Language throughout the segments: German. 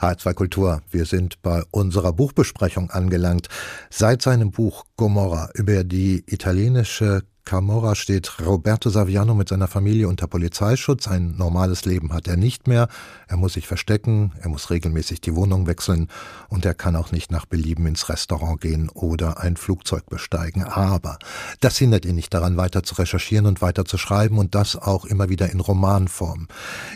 H2 Kultur. Wir sind bei unserer Buchbesprechung angelangt. Seit seinem Buch Gomorra über die italienische Camorra steht Roberto Saviano mit seiner Familie unter Polizeischutz. Ein normales Leben hat er nicht mehr. Er muss sich verstecken, er muss regelmäßig die Wohnung wechseln und er kann auch nicht nach Belieben ins Restaurant gehen oder ein Flugzeug besteigen. Aber das hindert ihn nicht daran, weiter zu recherchieren und weiter zu schreiben und das auch immer wieder in Romanform.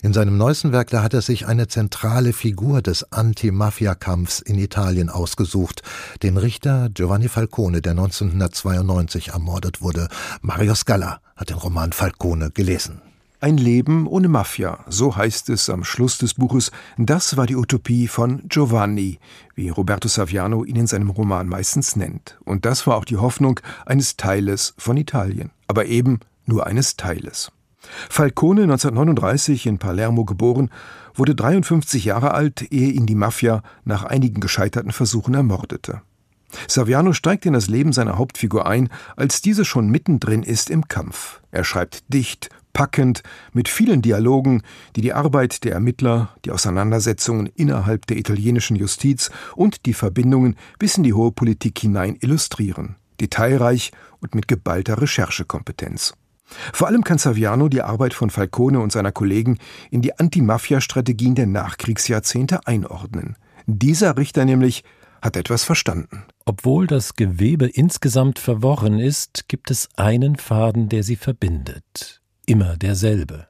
In seinem neuesten Werk, da hat er sich eine zentrale Figur des Anti-Mafia-Kampfs in Italien ausgesucht, den Richter Giovanni Falcone, der 1992 ermordet wurde. Mario Scala hat den Roman Falcone gelesen. Ein Leben ohne Mafia, so heißt es am Schluss des Buches. Das war die Utopie von Giovanni, wie Roberto Saviano ihn in seinem Roman meistens nennt. Und das war auch die Hoffnung eines Teiles von Italien. Aber eben nur eines Teiles. Falcone, 1939 in Palermo geboren, wurde 53 Jahre alt, ehe ihn die Mafia nach einigen gescheiterten Versuchen ermordete. Saviano steigt in das Leben seiner Hauptfigur ein, als diese schon mittendrin ist im Kampf. Er schreibt dicht, packend, mit vielen Dialogen, die die Arbeit der Ermittler, die Auseinandersetzungen innerhalb der italienischen Justiz und die Verbindungen bis in die hohe Politik hinein illustrieren. Detailreich und mit geballter Recherchekompetenz. Vor allem kann Saviano die Arbeit von Falcone und seiner Kollegen in die Anti-Mafia-Strategien der Nachkriegsjahrzehnte einordnen. Dieser Richter nämlich hat etwas verstanden. Obwohl das Gewebe insgesamt verworren ist, gibt es einen Faden, der sie verbindet. Immer derselbe.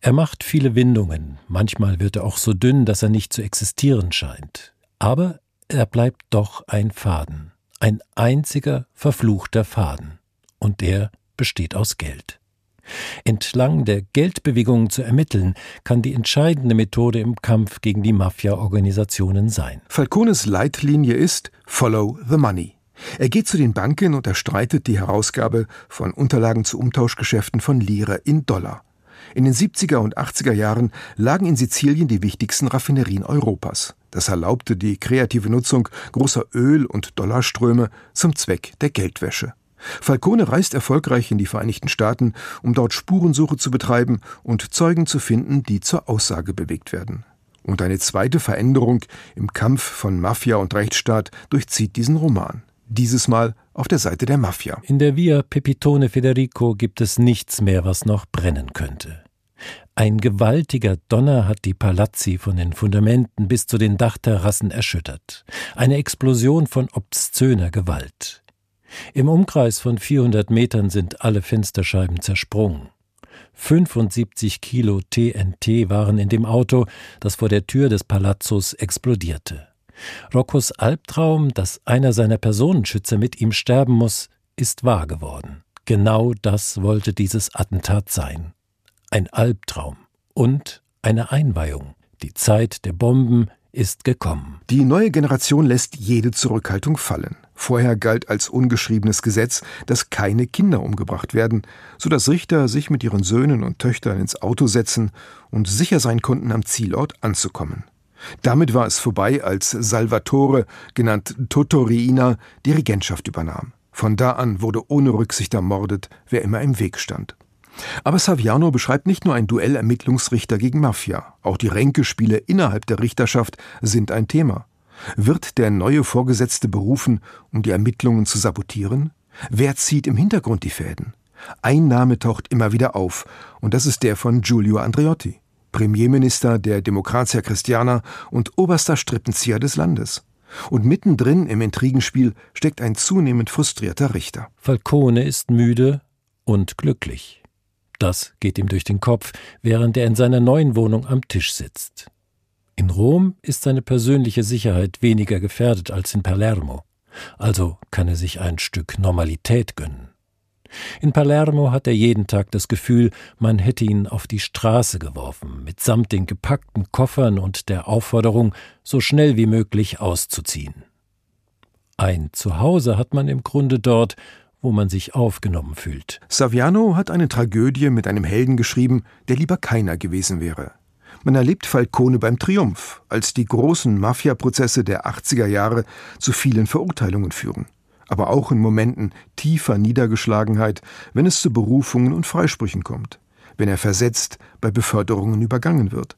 Er macht viele Windungen, manchmal wird er auch so dünn, dass er nicht zu existieren scheint. Aber er bleibt doch ein Faden, ein einziger verfluchter Faden. Und der besteht aus Geld. Entlang der Geldbewegungen zu ermitteln, kann die entscheidende Methode im Kampf gegen die Mafia-Organisationen sein. Falcones Leitlinie ist Follow the Money. Er geht zu den Banken und erstreitet die Herausgabe von Unterlagen zu Umtauschgeschäften von Lire in Dollar. In den 70er und 80er Jahren lagen in Sizilien die wichtigsten Raffinerien Europas. Das erlaubte die kreative Nutzung großer Öl- und Dollarströme zum Zweck der Geldwäsche. Falcone reist erfolgreich in die Vereinigten Staaten, um dort Spurensuche zu betreiben und Zeugen zu finden, die zur Aussage bewegt werden. Und eine zweite Veränderung im Kampf von Mafia und Rechtsstaat durchzieht diesen Roman. Dieses Mal auf der Seite der Mafia. In der Via Pepitone Federico gibt es nichts mehr, was noch brennen könnte. Ein gewaltiger Donner hat die Palazzi von den Fundamenten bis zu den Dachterrassen erschüttert. Eine Explosion von obszöner Gewalt. Im Umkreis von 400 Metern sind alle Fensterscheiben zersprungen. 75 Kilo TNT waren in dem Auto, das vor der Tür des Palazzos explodierte. Roccos Albtraum, dass einer seiner Personenschützer mit ihm sterben muss, ist wahr geworden. Genau das wollte dieses Attentat sein. Ein Albtraum und eine Einweihung. Die Zeit der Bomben ist gekommen. Die neue Generation lässt jede Zurückhaltung fallen. Vorher galt als ungeschriebenes Gesetz, dass keine Kinder umgebracht werden, so dass Richter sich mit ihren Söhnen und Töchtern ins Auto setzen und sicher sein konnten, am Zielort anzukommen. Damit war es vorbei, als Salvatore, genannt Totorina, die Regentschaft übernahm. Von da an wurde ohne Rücksicht ermordet, wer immer im Weg stand. Aber Saviano beschreibt nicht nur ein Duell Ermittlungsrichter gegen Mafia, auch die Ränkespiele innerhalb der Richterschaft sind ein Thema. Wird der neue Vorgesetzte berufen, um die Ermittlungen zu sabotieren? Wer zieht im Hintergrund die Fäden? Ein Name taucht immer wieder auf, und das ist der von Giulio Andreotti, Premierminister der Demokratia Christiana und oberster Strippenzieher des Landes. Und mittendrin im Intrigenspiel steckt ein zunehmend frustrierter Richter. Falcone ist müde und glücklich. Das geht ihm durch den Kopf, während er in seiner neuen Wohnung am Tisch sitzt. In Rom ist seine persönliche Sicherheit weniger gefährdet als in Palermo, also kann er sich ein Stück Normalität gönnen. In Palermo hat er jeden Tag das Gefühl, man hätte ihn auf die Straße geworfen, mitsamt den gepackten Koffern und der Aufforderung, so schnell wie möglich auszuziehen. Ein Zuhause hat man im Grunde dort, wo man sich aufgenommen fühlt. Saviano hat eine Tragödie mit einem Helden geschrieben, der lieber keiner gewesen wäre. Man erlebt Falcone beim Triumph, als die großen Mafia-Prozesse der 80er Jahre zu vielen Verurteilungen führen. Aber auch in Momenten tiefer Niedergeschlagenheit, wenn es zu Berufungen und Freisprüchen kommt, wenn er versetzt bei Beförderungen übergangen wird.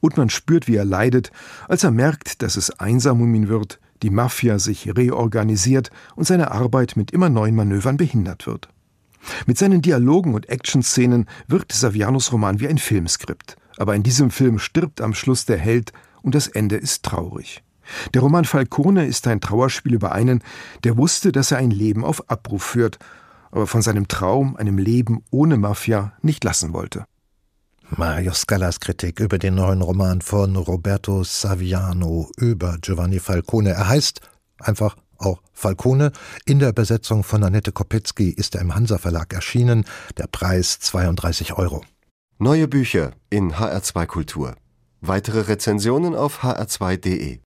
Und man spürt, wie er leidet, als er merkt, dass es einsam um ihn wird, die Mafia sich reorganisiert und seine Arbeit mit immer neuen Manövern behindert wird. Mit seinen Dialogen und Actionszenen wirkt Savianos Roman wie ein Filmskript. Aber in diesem Film stirbt am Schluss der Held und das Ende ist traurig. Der Roman Falcone ist ein Trauerspiel über einen, der wusste, dass er ein Leben auf Abruf führt, aber von seinem Traum, einem Leben ohne Mafia, nicht lassen wollte. Mario Scallas Kritik über den neuen Roman von Roberto Saviano über Giovanni Falcone. Er heißt einfach auch Falcone. In der Besetzung von Annette Kopetzky ist er im Hansa Verlag erschienen. Der Preis 32 Euro. Neue Bücher in HR2 Kultur. Weitere Rezensionen auf hr2.de.